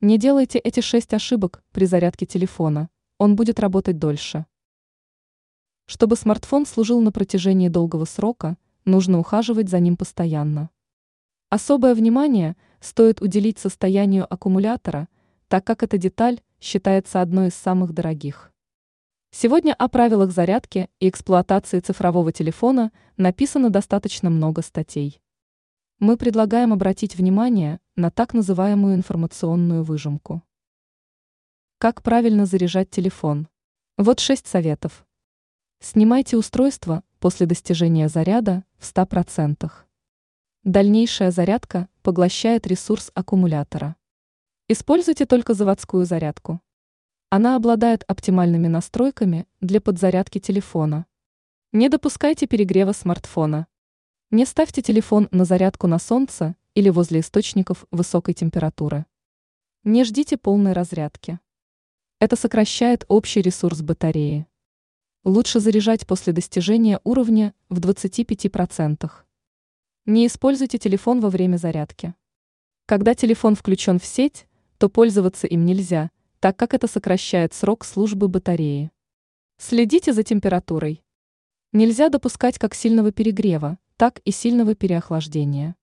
Не делайте эти шесть ошибок при зарядке телефона, он будет работать дольше. Чтобы смартфон служил на протяжении долгого срока, нужно ухаживать за ним постоянно. Особое внимание стоит уделить состоянию аккумулятора, так как эта деталь считается одной из самых дорогих. Сегодня о правилах зарядки и эксплуатации цифрового телефона написано достаточно много статей. Мы предлагаем обратить внимание на так называемую информационную выжимку. Как правильно заряжать телефон? Вот шесть советов. Снимайте устройство после достижения заряда в 100%. Дальнейшая зарядка поглощает ресурс аккумулятора. Используйте только заводскую зарядку. Она обладает оптимальными настройками для подзарядки телефона. Не допускайте перегрева смартфона. Не ставьте телефон на зарядку на солнце или возле источников высокой температуры. Не ждите полной разрядки. Это сокращает общий ресурс батареи. Лучше заряжать после достижения уровня в 25%. Не используйте телефон во время зарядки. Когда телефон включен в сеть, то пользоваться им нельзя – так как это сокращает срок службы батареи. Следите за температурой. Нельзя допускать как сильного перегрева, так и сильного переохлаждения.